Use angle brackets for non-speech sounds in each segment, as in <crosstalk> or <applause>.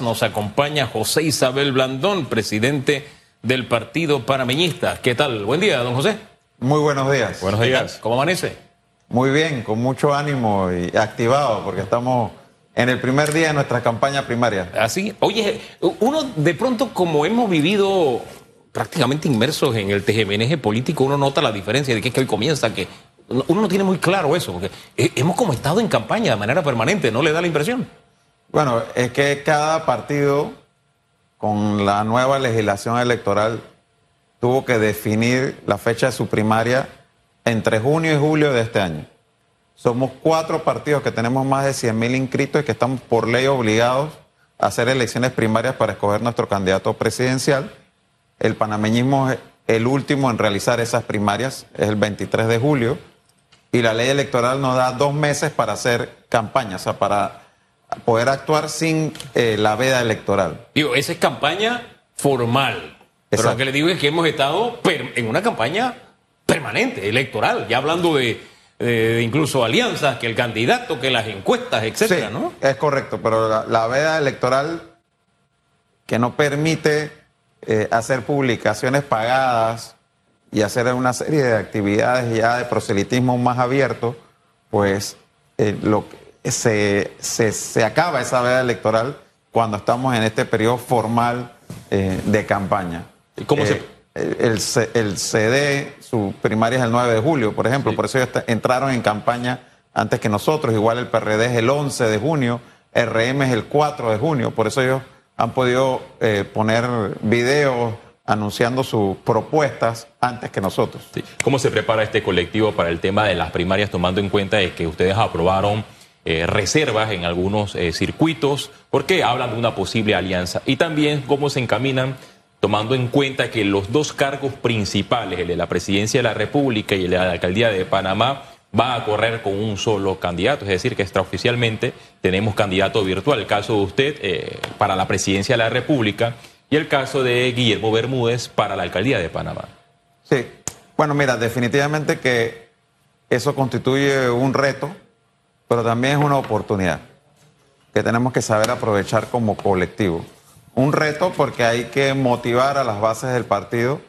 Nos acompaña José Isabel Blandón, presidente del Partido Panameñista. ¿Qué tal? Buen día, don José. Muy buenos días. Buenos días. ¿Cómo amanece? Muy bien, con mucho ánimo y activado porque estamos en el primer día de nuestra campaña primaria. Así, oye, uno de pronto como hemos vivido prácticamente inmersos en el TGMNG político, uno nota la diferencia de que es que hoy comienza, que uno no tiene muy claro eso, porque hemos como estado en campaña de manera permanente, ¿no le da la impresión? Bueno, es que cada partido con la nueva legislación electoral tuvo que definir la fecha de su primaria entre junio y julio de este año. Somos cuatro partidos que tenemos más de 100 mil inscritos y que estamos por ley obligados a hacer elecciones primarias para escoger nuestro candidato presidencial. El panameñismo es el último en realizar esas primarias, es el 23 de julio, y la ley electoral nos da dos meses para hacer campaña, o sea, para poder actuar sin eh, la veda electoral. Digo, esa es campaña formal. Pero lo que le digo es que hemos estado en una campaña permanente, electoral, ya hablando de, incluso alianzas, que el candidato, que las encuestas, etcétera, ¿no? Es correcto, pero la, veda electoral que no permite eh, hacer publicaciones pagadas y hacer una serie de actividades ya de proselitismo más abierto, pues eh, lo, se, se, acaba esa veda electoral cuando estamos en este periodo formal eh, de campaña. ¿Y cómo se... Eh, el, el, CD, su primaria es el 9 de julio, por ejemplo, por eso ellos entraron en campaña antes que nosotros, igual el PRD es el 11 de junio, RM es el 4 de junio, por eso ellos han podido eh, poner videos anunciando sus propuestas antes que nosotros. ¿Cómo se prepara este colectivo para el tema de las primarias, tomando en cuenta de que ustedes aprobaron eh, reservas en algunos eh, circuitos, porque hablan de una posible alianza. Y también cómo se encaminan tomando en cuenta que los dos cargos principales, el de la presidencia de la República y el de la alcaldía de Panamá, va a correr con un solo candidato, es decir, que extraoficialmente tenemos candidato virtual. El caso de usted eh, para la presidencia de la República y el caso de Guillermo Bermúdez para la alcaldía de Panamá. Sí, bueno, mira, definitivamente que eso constituye un reto pero también es una oportunidad que tenemos que saber aprovechar como colectivo. Un reto porque hay que motivar a las bases del partido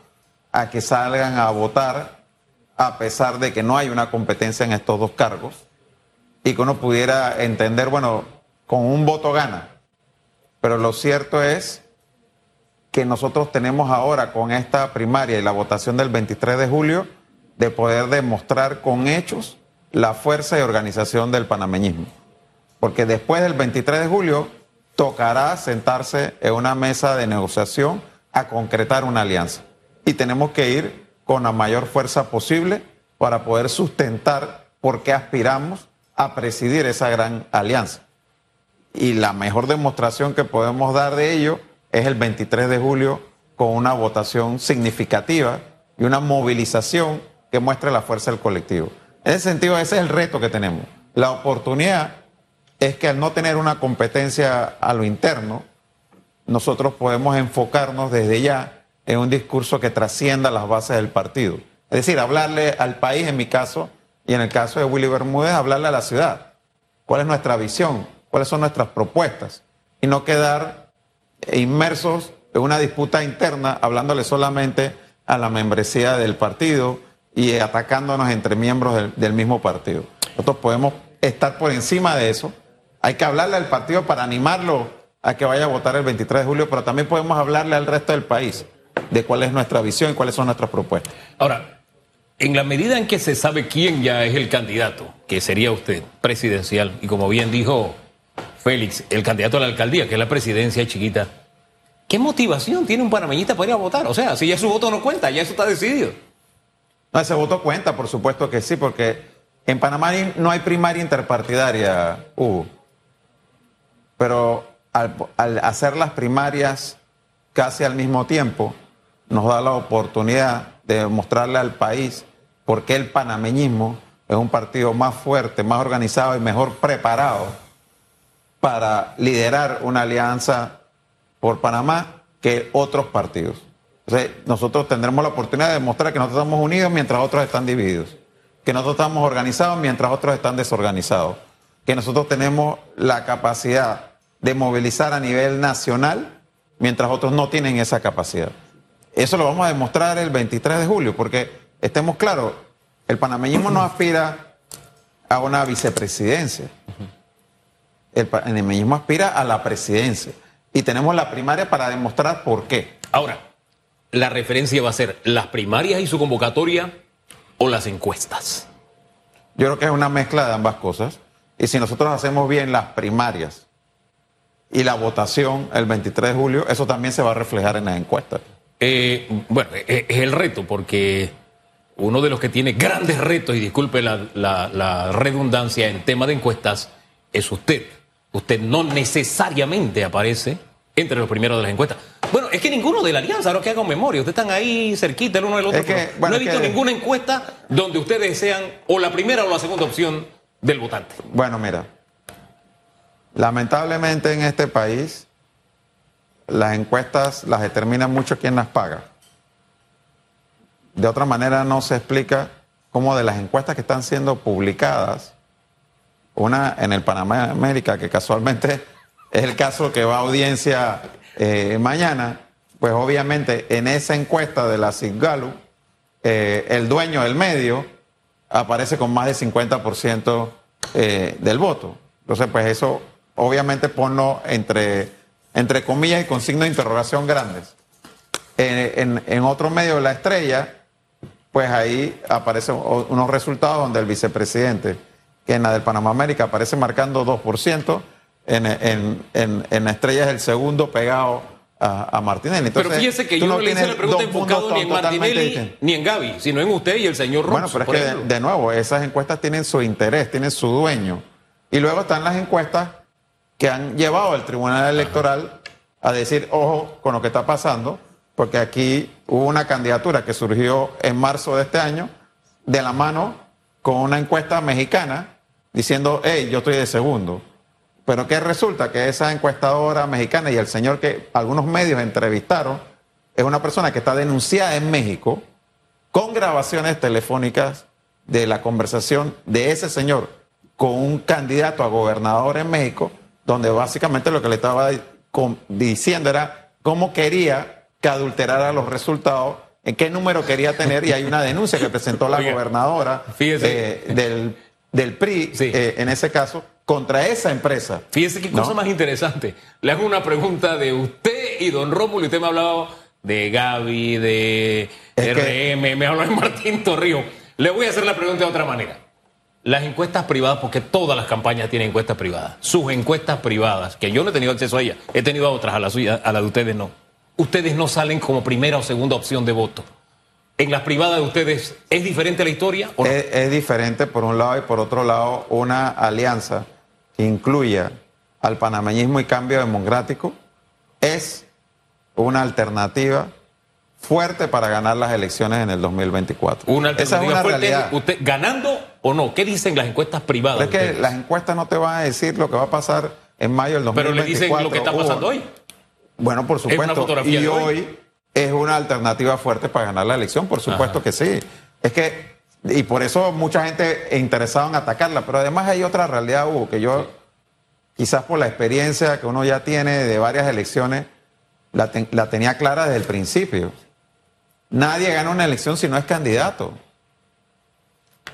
a que salgan a votar a pesar de que no hay una competencia en estos dos cargos y que uno pudiera entender, bueno, con un voto gana. Pero lo cierto es que nosotros tenemos ahora con esta primaria y la votación del 23 de julio de poder demostrar con hechos la fuerza y organización del panameñismo. Porque después del 23 de julio tocará sentarse en una mesa de negociación a concretar una alianza. Y tenemos que ir con la mayor fuerza posible para poder sustentar por qué aspiramos a presidir esa gran alianza. Y la mejor demostración que podemos dar de ello es el 23 de julio con una votación significativa y una movilización que muestre la fuerza del colectivo. En ese sentido, ese es el reto que tenemos. La oportunidad es que al no tener una competencia a lo interno, nosotros podemos enfocarnos desde ya en un discurso que trascienda las bases del partido. Es decir, hablarle al país, en mi caso, y en el caso de Willy Bermúdez, hablarle a la ciudad. ¿Cuál es nuestra visión? ¿Cuáles son nuestras propuestas? Y no quedar inmersos en una disputa interna hablándole solamente a la membresía del partido, y atacándonos entre miembros del, mismo partido. Nosotros podemos estar por encima de eso. Hay que hablarle al partido para animarlo a que vaya a votar el 23 de julio, pero también podemos hablarle al resto del país de cuál es nuestra visión y cuáles son nuestras propuestas. Ahora, en la medida en que se sabe quién ya es el candidato, que sería usted, presidencial, y como bien dijo Félix, el candidato a la alcaldía, que es la presidencia chiquita, ¿qué motivación tiene un panameñista para ir a votar? O sea, si ya su voto no cuenta, ya eso está decidido. No, ese voto cuenta, por supuesto que sí, porque en Panamá no hay primaria interpartidaria, Hugo. Pero al, hacer las primarias casi al mismo tiempo, nos da la oportunidad de mostrarle al país por qué el panameñismo es un partido más fuerte, más organizado y mejor preparado para liderar una alianza por Panamá que otros partidos nosotros tendremos la oportunidad de demostrar que nosotros estamos unidos mientras otros están divididos, que nosotros estamos organizados mientras otros están desorganizados, que nosotros tenemos la capacidad de movilizar a nivel nacional, mientras otros no tienen esa capacidad. Eso lo vamos a demostrar el 23 de julio, porque estemos claros, el panameñismo no aspira a una vicepresidencia. El panameñismo aspira a la presidencia. Y tenemos la primaria para demostrar por qué. Ahora, la referencia va a ser las primarias y su convocatoria o las encuestas. Yo creo que es una mezcla de ambas cosas. Y si nosotros hacemos bien las primarias y la votación el 23 de julio, eso también se va a reflejar en las encuestas. Eh, bueno, eh, es el reto, porque uno de los que tiene grandes retos, y disculpe la, redundancia en tema de encuestas, es usted. Usted no necesariamente aparece entre los primeros de las encuestas. Bueno, es que ninguno de la alianza, ahora que hagan memoria, ustedes están ahí cerquita el uno del otro. no he visto ninguna encuesta donde ustedes sean o la primera o la segunda opción del votante. Bueno, mira, lamentablemente en este país las encuestas las determina mucho quién las paga. De otra manera no se explica cómo de las encuestas que están siendo publicadas, una en el Panamá América, que casualmente es el caso que va a audiencia eh, mañana, pues obviamente en esa encuesta de la SIGALU, eh, el dueño del medio aparece con más del 50% eh, del voto. Entonces, pues eso obviamente ponlo entre entre comillas y con signos de interrogación grandes. En, otro medio de la estrella, pues ahí aparecen unos resultados donde el vicepresidente, que en la del Panamá América aparece marcando 2%, en, en, la estrella es el segundo pegado a, Martinelli. pero fíjese que yo no, le hice la pregunta enfocado ni en Martinelli ni en Gaby, sino en usted y el señor Ross. Bueno, pero es que de, nuevo, esas encuestas tienen su interés, tienen su dueño. Y luego están las encuestas que han llevado al Tribunal Electoral a decir, ojo con lo que está pasando, porque aquí hubo una candidatura que surgió en marzo de este año de la mano con una encuesta mexicana diciendo, hey, yo estoy de segundo. Pero que resulta que esa encuestadora mexicana y el señor que algunos medios entrevistaron es una persona que está denunciada en México con grabaciones telefónicas de la conversación de ese señor con un candidato a gobernador en México donde básicamente lo que le estaba diciendo era cómo quería que adulterara los resultados, en qué número quería tener, y hay una denuncia que presentó la gobernadora eh, del, PRI, eh, en ese caso, contra esa empresa. Fíjese qué cosa más interesante. Le hago una pregunta de usted y don Rómulo, y usted me ha hablado de Gaby, de RM, me habló de Martín Torrijos. Le voy a hacer la pregunta de otra manera. Las encuestas privadas, porque todas las campañas tienen encuestas privadas. Sus encuestas privadas, que yo no he tenido acceso a ellas, he tenido a otras, a la suya, a la de ustedes no. Ustedes no salen como primera o segunda opción de voto. ¿En las privadas de ustedes es diferente la historia? es, diferente por un lado y por otro lado una alianza que incluya al panameñismo y cambio democrático es una alternativa fuerte para ganar las elecciones en el 2024. Una Esa es una realidad. Usted, ¿Ganando o no? ¿Qué dicen las encuestas privadas? es que las encuestas no te van a decir lo que va a pasar en mayo del 2024. Pero le dicen lo que está pasando hoy. Bueno, por supuesto. y hoy, es una alternativa fuerte para ganar la elección, por supuesto que sí. Es que, y por eso mucha gente interesada en atacarla, pero además hay otra realidad, Hugo, que yo, quizás por la experiencia que uno ya tiene de varias elecciones, la, la tenía clara desde el principio. Nadie gana una elección si no es candidato.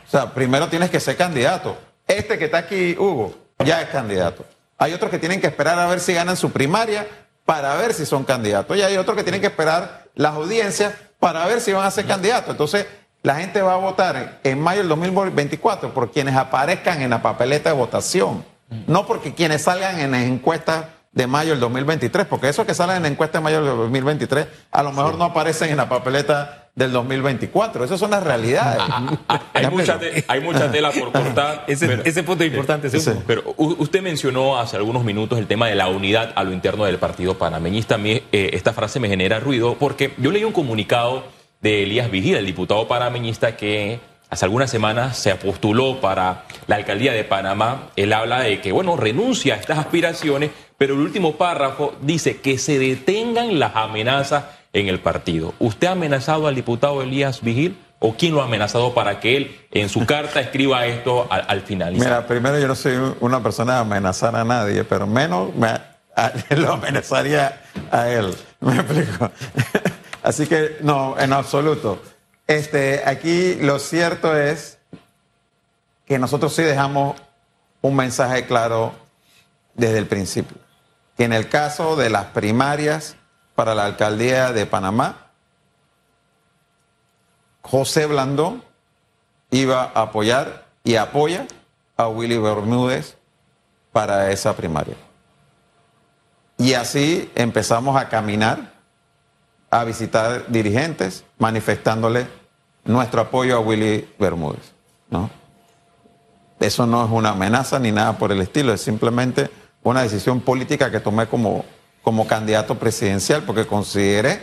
O sea, primero tienes que ser candidato. Este que está aquí, Hugo, ya es candidato. Hay otros que tienen que esperar a ver si ganan su primaria para ver si son candidatos. Y hay otros que tienen que esperar las audiencias para ver si van a ser candidatos. Entonces, la gente va a votar en mayo del 2024 por quienes aparezcan en la papeleta de votación, no porque quienes salgan en las encuestas de mayo del 2023, porque eso que sale en la encuesta de mayo del 2023 a lo mejor no aparecen en la papeleta del 2024. Esas son las realidades. Ah, ah, ah, hay, mucha tela por cortar. ese, punto es importante. Pero usted mencionó hace algunos minutos el tema de la unidad a lo interno del partido panameñista. A mí eh, esta frase me genera ruido porque yo leí un comunicado de Elías Vigil, el diputado panameñista, que hace algunas semanas se postuló para la alcaldía de Panamá. Él habla de que, bueno, renuncia a estas aspiraciones pero el último párrafo dice que se detengan las amenazas en el partido. ¿Usted ha amenazado al diputado Elías Vigil? ¿O quién lo ha amenazado para que él en su carta escriba esto al, final? Mira, primero yo no soy una persona de amenazar a nadie, pero menos me, <laughs> lo amenazaría a él. ¿Me explico? Así que no, en absoluto. Este, aquí lo cierto es que nosotros sí dejamos un mensaje claro desde el principio. Que en el caso de las primarias para la alcaldía de Panamá, José Blandón iba a apoyar y apoya a Willy Bermúdez para esa primaria. Y así empezamos a caminar, a visitar dirigentes, manifestándole nuestro apoyo a Willy Bermúdez. ¿no? Eso no es una amenaza ni nada por el estilo, es simplemente una decisión política que tomé como, como candidato presidencial porque consideré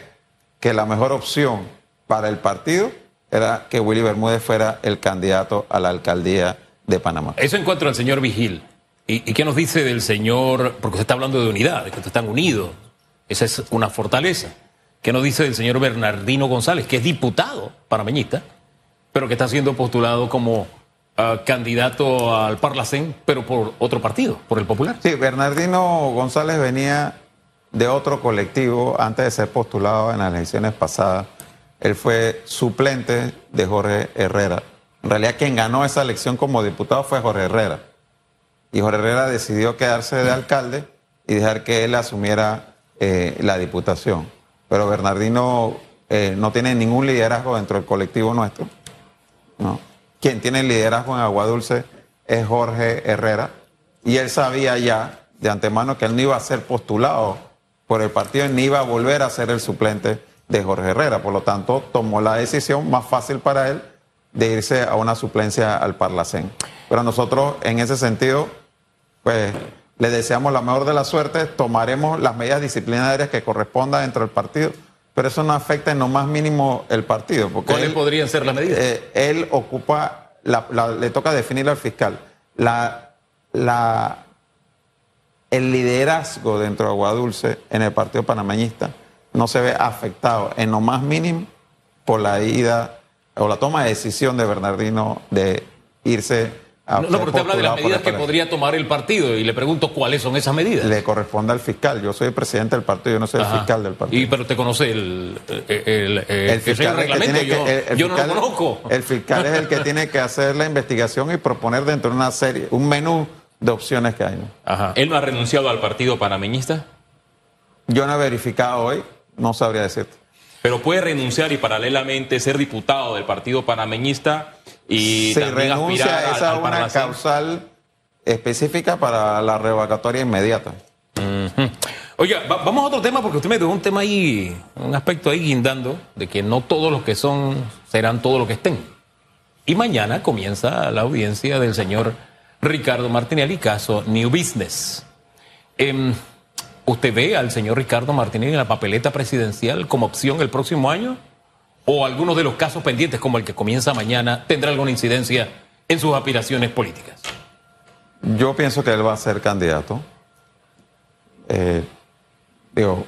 que la mejor opción para el partido era que Willy Bermúdez fuera el candidato a la alcaldía de Panamá. Eso en cuanto al señor Vigil. ¿Y, qué nos dice del señor? Porque usted está hablando de unidad, de que están unidos. Esa es una fortaleza. ¿Qué nos dice del señor Bernardino González, que es diputado panameñista, pero que está siendo postulado como ah, candidato al Parlacén, pero por otro partido, por el Popular? Sí, Bernardino González venía de otro colectivo antes de ser postulado en las elecciones pasadas. Él fue suplente de Jorge Herrera. En realidad quien ganó esa elección como diputado fue Jorge Herrera y Jorge Herrera decidió quedarse de alcalde y dejar que él asumiera eh, la diputación. Pero Bernardino eh, no tiene ningún liderazgo dentro del colectivo nuestro. ¿no? Quien tiene liderazgo en Agua Dulce es Jorge Herrera y él sabía ya de antemano que él no iba a ser postulado por el partido ni iba a volver a ser el suplente de Jorge Herrera. Por lo tanto, tomó la decisión más fácil para él de irse a una suplencia al Parlacén. Pero nosotros, en ese sentido, pues le deseamos la mejor de la suerte, tomaremos las medidas disciplinarias que correspondan dentro del partido, pero eso no afecta en lo más mínimo el partido. Porque ¿Cuáles podrían ser las medidas? Eh, él ocupa, le toca definir al fiscal. La, la, el liderazgo dentro de Aguadulce en el partido panameñista no se ve afectado en lo más mínimo por la ida o la toma de decisión de Bernardino de irse no, no, pero usted habla de las medidas que podría tomar el partido y le pregunto cuáles son esas medidas. Le corresponde al fiscal. Yo soy el presidente del partido, yo no soy el fiscal del partido. Y pero usted conoce el, el, fiscal reglamento, yo, no lo conozco. El fiscal es el que tiene que hacer la investigación y proponer dentro de una serie, un menú de opciones que hay. Ajá. ¿Él no ha renunciado al partido panameñista? Yo no he verificado hoy, no sabría decirte. Pero puede renunciar y paralelamente ser diputado del partido panameñista y Se renuncia esa a una causal específica para la revocatoria inmediata. Oiga, vamos a otro tema porque usted me dio un tema ahí, un aspecto ahí guindando de que no todos los que son serán todos los que estén. Y mañana comienza la audiencia del señor Ricardo Martinelli, caso New Business. Em, ¿Usted ve al señor Ricardo Martinelli en la papeleta presidencial como opción el próximo año? o algunos de los casos pendientes, como el que comienza mañana, tendrá alguna incidencia en sus aspiraciones políticas? Yo pienso que él va a ser candidato. Eh, digo,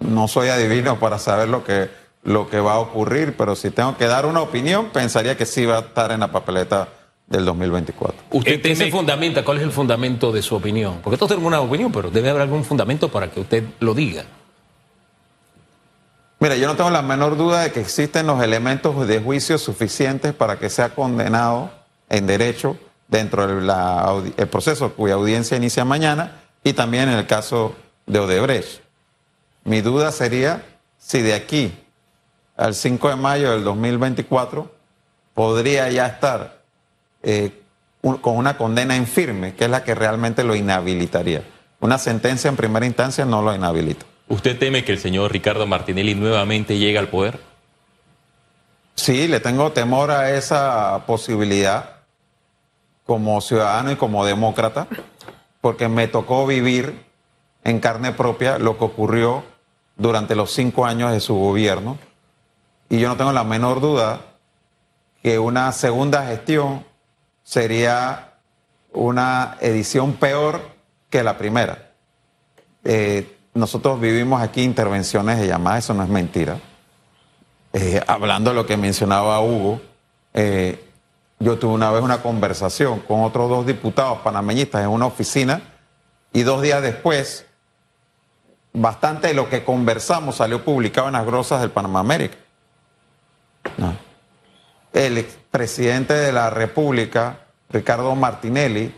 no soy adivino para saber lo que, lo que va a ocurrir, pero si tengo que dar una opinión, pensaría que sí va a estar en la papeleta del 2024. ¿Usted tiene... se fundamenta? ¿Cuál es el fundamento de su opinión? Porque todos tenemos una opinión, pero debe haber algún fundamento para que usted lo diga. Mira, yo no tengo la menor duda de que existen los elementos de juicio suficientes para que sea condenado en derecho dentro del proceso cuya audiencia inicia mañana y también en el caso de Odebrecht. Mi duda sería si de aquí al 5 de mayo del 2024 podría ya estar eh, con una condena en firme, que es la que realmente lo inhabilitaría. Una sentencia en primera instancia no lo inhabilita. ¿Usted teme que el señor Ricardo Martinelli nuevamente llegue al poder? Sí, le tengo temor a esa posibilidad como ciudadano y como demócrata, porque me tocó vivir en carne propia lo que ocurrió durante los cinco años de su gobierno. Y yo no tengo la menor duda que una segunda gestión sería una edición peor que la primera. Eh, nosotros vivimos aquí intervenciones de llamadas, eso no es mentira. Eh, hablando de lo que mencionaba Hugo, eh, yo tuve una vez una conversación con otros dos diputados panameñistas en una oficina y dos días después bastante de lo que conversamos salió publicado en las grosas del Panamá América. El expresidente de la República, Ricardo Martinelli,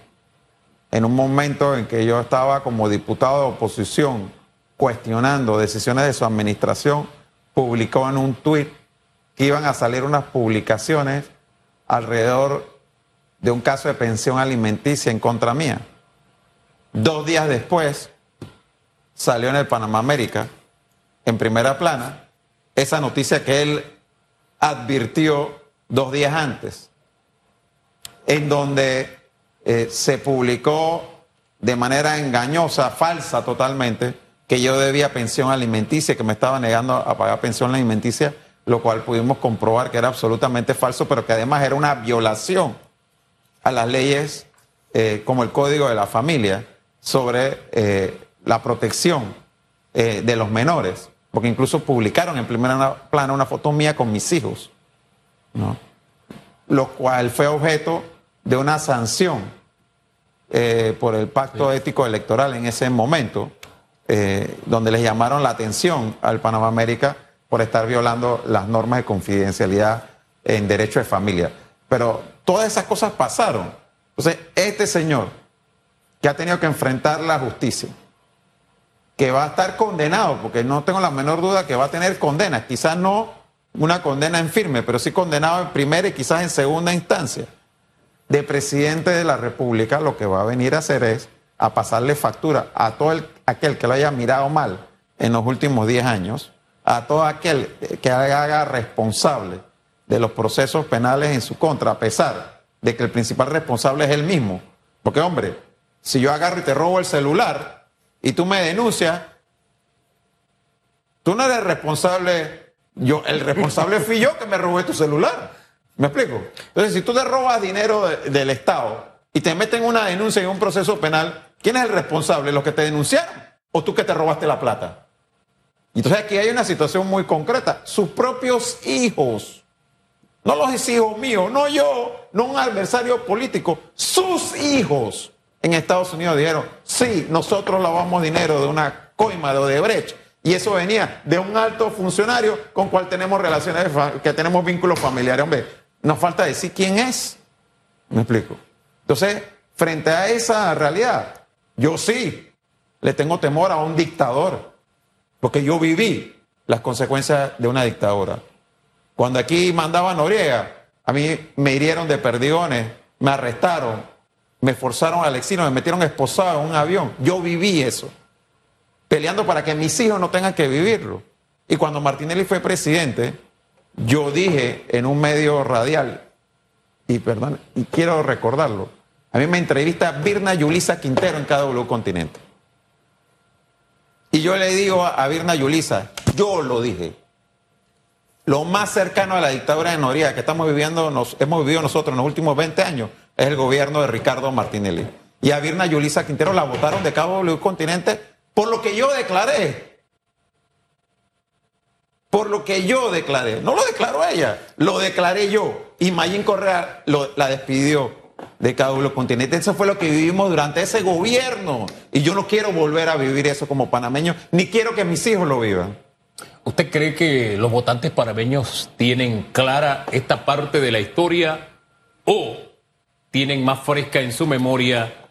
en un momento en que yo estaba como diputado de oposición cuestionando decisiones de su administración, publicó en un tuit que iban a salir unas publicaciones alrededor de un caso de pensión alimenticia en contra mía. Dos días después salió en el Panamá América, en primera plana, esa noticia que él advirtió dos días antes, en donde eh, se publicó de manera engañosa, falsa totalmente, que yo debía pensión alimenticia, que me estaba negando a pagar pensión alimenticia, lo cual pudimos comprobar que era absolutamente falso, pero que además era una violación a las leyes eh, como el Código de la Familia sobre eh, la protección de los menores, porque incluso publicaron en primera plana una foto mía con mis hijos. ¿No? Lo cual fue objeto de una sanción eh, por el pacto ético electoral en ese momento, eh, donde les llamaron la atención al Panamá América por estar violando las normas de confidencialidad en derecho de familia. Pero todas esas cosas pasaron. Entonces, este señor que ha tenido que enfrentar la justicia, que va a estar condenado, porque no tengo la menor duda que va a tener condena, quizás no una condena en firme, pero sí condenado en primera y quizás en segunda instancia de presidente de la República, lo que va a venir a hacer es a pasarle factura a todo aquel que lo haya mirado mal en los últimos 10 años, a todo aquel que haga responsable de los procesos penales en su contra, a pesar de que el principal responsable es él mismo. Porque, hombre, si yo agarro y te robo el celular y tú me denuncias, tú no eres responsable yo, el responsable fui yo que me robé tu celular. ¿Me explico? Entonces, si tú te robas dinero del Estado y te meten una denuncia en un proceso penal, ¿quién es el responsable? ¿Los que te denunciaron o tú que te robaste la plata? Entonces aquí hay una situación muy concreta. Sus propios hijos, no los hijos míos, no yo, no un adversario político, sus hijos en Estados Unidos dijeron, sí, nosotros lavamos dinero de una coima de Odebrecht y eso venía de un alto funcionario con cual tenemos relaciones, que tenemos vínculos familiares. Hombre, nos falta decir quién es. ¿Me explico? Entonces, frente a esa realidad, yo sí le tengo temor a un dictador, porque yo viví las consecuencias de una dictadura. Cuando aquí mandaba Noriega, a mí me hirieron de perdigones, me arrestaron, me forzaron al exilio, me metieron esposado en un avión. Yo viví eso peleando para que mis hijos no tengan que vivirlo. Y cuando Martinelli fue presidente, yo dije en un medio radial, y perdón, y quiero recordarlo, a mí me entrevista Birna Yulisa Quintero en KW Continente. Y yo le digo a Birna Yulisa, yo lo dije, lo más cercano a la dictadura de Noriega que estamos viviendo, nos, hemos vivido nosotros en los últimos 20 años, es el gobierno de Ricardo Martinelli. Y a Birna Yulisa Quintero la votaron de KW Continente por lo que yo declaré. Por lo que yo declaré. No lo declaró ella, lo declaré yo. Y Mayín Correa la despidió de cada uno de los continentes. Eso fue lo que vivimos durante ese gobierno. Y yo no quiero volver a vivir eso como panameño, ni quiero que mis hijos lo vivan. ¿Usted cree que los votantes panameños tienen clara esta parte de la historia o tienen más fresca en su memoria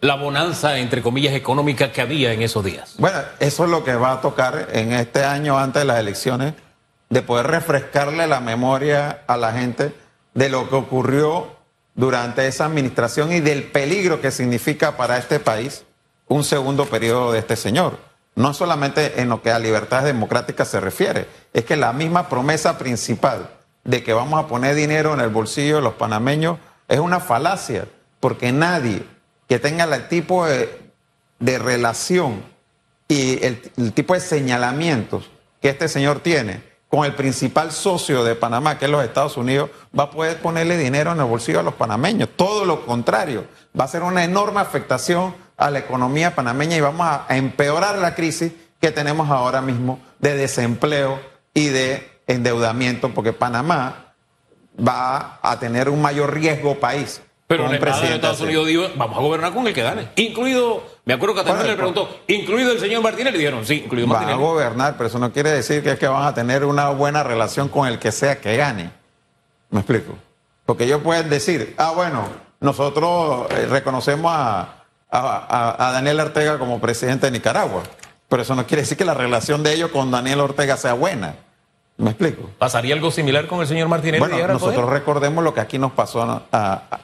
la bonanza, entre comillas, económica que había en esos días. Bueno, eso es lo que va a tocar en este año antes de las elecciones, de poder refrescarle la memoria a la gente de lo que ocurrió durante esa administración y del peligro que significa para este país un segundo periodo de este señor. No solamente en lo que a libertades democráticas se refiere, es que la misma promesa principal de que vamos a poner dinero en el bolsillo de los panameños es una falacia, porque nadie que tenga el tipo de, relación y el, tipo de señalamientos que este señor tiene con el principal socio de Panamá, que es los Estados Unidos, va a poder ponerle dinero en el bolsillo a los panameños. Todo lo contrario, va a ser una enorme afectación a la economía panameña y vamos a empeorar la crisis que tenemos ahora mismo de desempleo y de endeudamiento, porque Panamá va a tener un mayor riesgo país pero el presidente de Estados Unidos dijo, vamos a gobernar con el que gane, incluido Me acuerdo que también le preguntó, ¿incluido el señor Martínez? Le dijeron, sí, incluido Martínez. Van a gobernar, pero eso no quiere decir que es que van a tener una buena relación con el que sea que gane. ¿Me explico? Porque ellos pueden decir, ah, bueno, nosotros eh, reconocemos a, a, Daniel Ortega como presidente de Nicaragua, pero eso no quiere decir que la relación de ellos con Daniel Ortega sea buena. ¿Me explico? ¿Pasaría algo similar con el señor Martínez? Bueno, nosotros recordemos lo que aquí nos pasó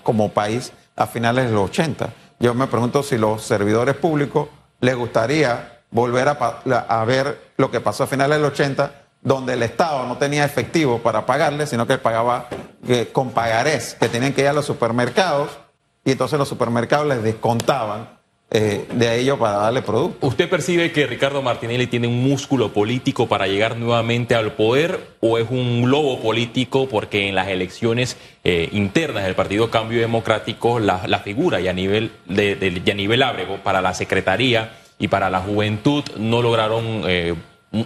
como país a finales de los 80. Yo me pregunto si los servidores públicos les gustaría volver a, ver lo que pasó a finales del 80, donde el Estado no tenía efectivo para pagarle, sino que pagaba con pagarés, que tenían que ir a los supermercados y entonces los supermercados les descontaban eh, de ello para darle producto. ¿Usted percibe que Ricardo Martinelli tiene un músculo político para llegar nuevamente al poder o es un lobo político porque en las elecciones eh, internas del Partido Cambio Democrático la, figura y a nivel de, a nivel ábrego para la secretaría y para la juventud no lograron eh,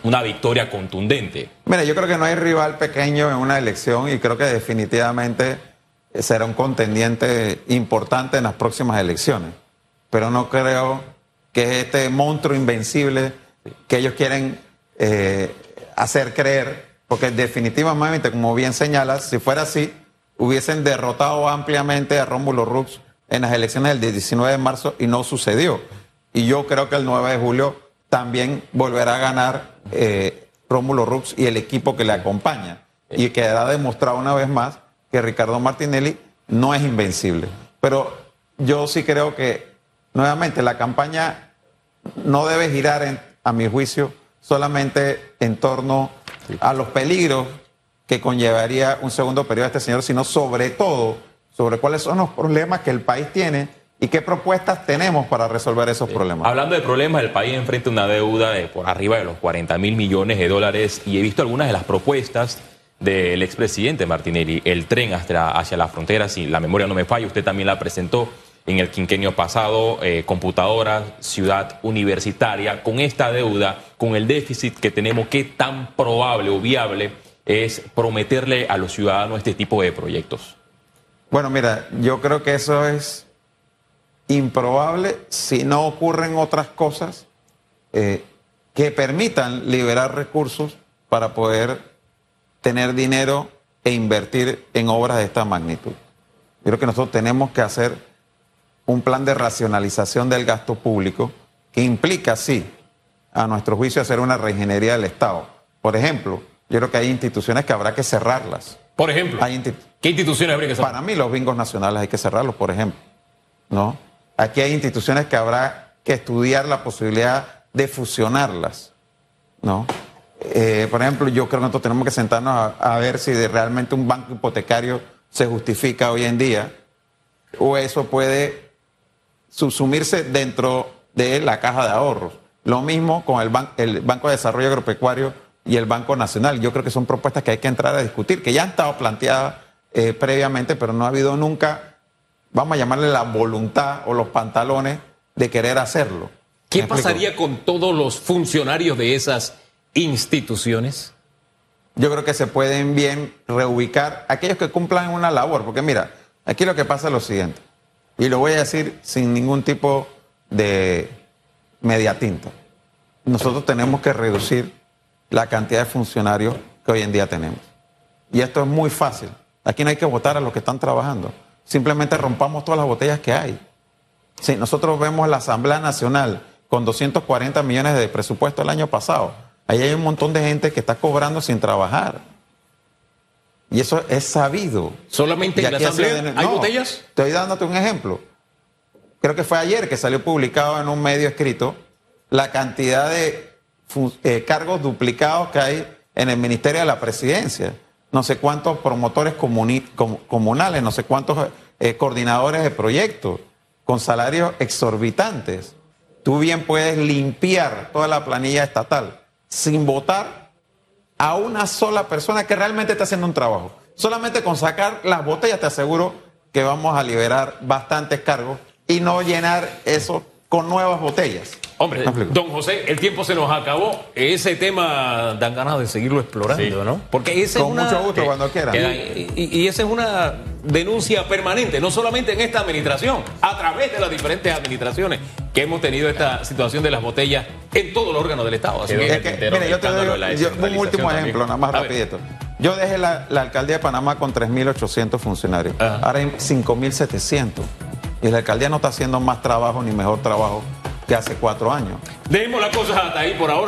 una victoria contundente? Mira, yo creo que no hay rival pequeño en una elección y creo que definitivamente será un contendiente importante en las próximas elecciones. Pero no creo que este monstruo invencible que ellos quieren eh, hacer creer, porque definitivamente, como bien señalas, si fuera así, hubiesen derrotado ampliamente a Rómulo Rux en las elecciones del 19 de marzo y no sucedió. Y yo creo que el 9 de julio también volverá a ganar eh, Rómulo Rux y el equipo que le acompaña. Y quedará demostrado una vez más que Ricardo Martinelli no es invencible. Pero yo sí creo que, nuevamente, la campaña no debe girar, a mi juicio, solamente en torno a los peligros que conllevaría un segundo periodo de este señor, sino sobre todo sobre cuáles son los problemas que el país tiene y qué propuestas tenemos para resolver esos problemas. Hablando de problemas, el país enfrenta una deuda de por arriba de los 40 mil millones de dólares y he visto algunas de las propuestas del expresidente Martinelli, el tren hacia, hacia la frontera, si la memoria no me falla, usted también la presentó en el quinquenio pasado, eh, computadora, ciudad universitaria, con esta deuda, con el déficit que tenemos, ¿qué tan probable o viable es prometerle a los ciudadanos este tipo de proyectos? Bueno, mira, yo creo que eso es improbable si no ocurren otras cosas eh, que permitan liberar recursos para poder tener dinero e invertir en obras de esta magnitud. Yo creo que nosotros tenemos que hacer un plan de racionalización del gasto público que implica, sí, a nuestro juicio, hacer una reingeniería del Estado. Por ejemplo, yo creo que hay instituciones que habrá que cerrarlas. Por ejemplo, ¿qué instituciones habría que cerrar? Para mí los bingos nacionales hay que cerrarlos, por ejemplo. ¿no? Aquí hay instituciones que habrá que estudiar la posibilidad de fusionarlas. ¿no? Eh, por ejemplo, yo creo que nosotros tenemos que sentarnos a, ver si realmente un banco hipotecario se justifica hoy en día o eso puede subsumirse dentro de la caja de ahorros. Lo mismo con el, el Banco de Desarrollo Agropecuario y el Banco Nacional. Yo creo que son propuestas que hay que entrar a discutir, que ya han estado planteadas eh, previamente, pero no ha habido nunca, vamos a llamarle la voluntad o los pantalones de querer hacerlo. ¿Qué pasaría con todos los funcionarios de esas instituciones? Yo creo que se pueden bien reubicar aquellos que cumplan una labor, porque mira, aquí lo que pasa es lo siguiente, y lo voy a decir sin ningún tipo de mediatinta. Nosotros tenemos que reducir la cantidad de funcionarios que hoy en día tenemos. Y esto es muy fácil. Aquí no hay que votar a los que están trabajando. Simplemente rompamos todas las botellas que hay. Si nosotros vemos la Asamblea Nacional con 240 millones de presupuesto el año pasado, Ahí hay un montón de gente que está cobrando sin trabajar. Y eso es sabido. ¿Solamente en la asamblea hay botellas? Estoy dándote un ejemplo. Creo que fue ayer que salió publicado en un medio escrito la cantidad de eh, cargos duplicados que hay en el Ministerio de la Presidencia. No sé cuántos promotores comunales, no sé cuántos eh, coordinadores de proyectos con salarios exorbitantes. Tú bien puedes limpiar toda la planilla estatal sin votar a una sola persona que realmente está haciendo un trabajo. Solamente con sacar las botellas te aseguro que vamos a liberar bastantes cargos y no llenar eso con nuevas botellas. Hombre, don José, el tiempo se nos acabó. Ese tema dan ganas de seguirlo explorando, ¿no? Porque ese Con mucho gusto, cuando quiera. Y, y, esa es una denuncia permanente, no solamente en esta administración, a través de las diferentes administraciones que hemos tenido esta situación de las botellas en todos los órganos del Estado. Así Quedó que- en Es el que, tintero mire, el yo te doy yo- un último también. ejemplo, nada más A ver. rapidito. Yo dejé la, la alcaldía de Panamá con 3.800 funcionarios. Ajá. Ahora hay 5.700. Y la alcaldía no está haciendo más trabajo ni mejor trabajo que hace cuatro años. Dejemos las cosas hasta ahí por ahora.